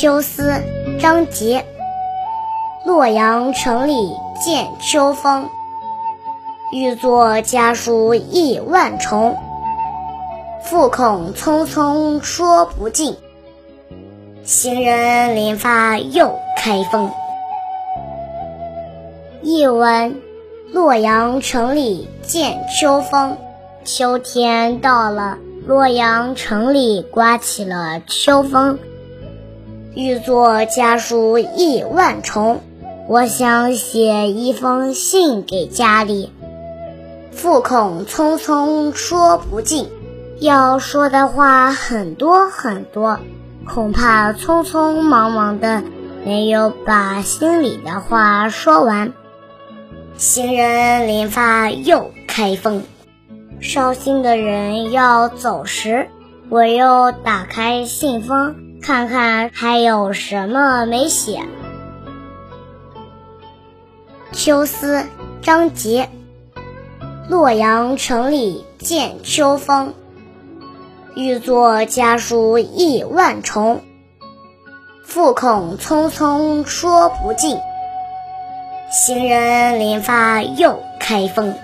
秋思，张籍。洛阳城里见秋风，欲作家书意万重。复恐匆匆说不尽，行人临发又开封。译文：洛阳城里见秋风，秋天到了，洛阳城里刮起了秋风。欲作家书意万重，我想写一封信给家里，复恐匆匆说不尽。要说的话很多很多，恐怕匆匆忙忙的没有把心里的话说完。行人临发又开封，捎信的人要走时，我又打开信封，看看还有什么没写。秋思，张籍。洛阳城里见秋风。欲作家书意万重，复恐匆匆说不尽。行人临发又开封。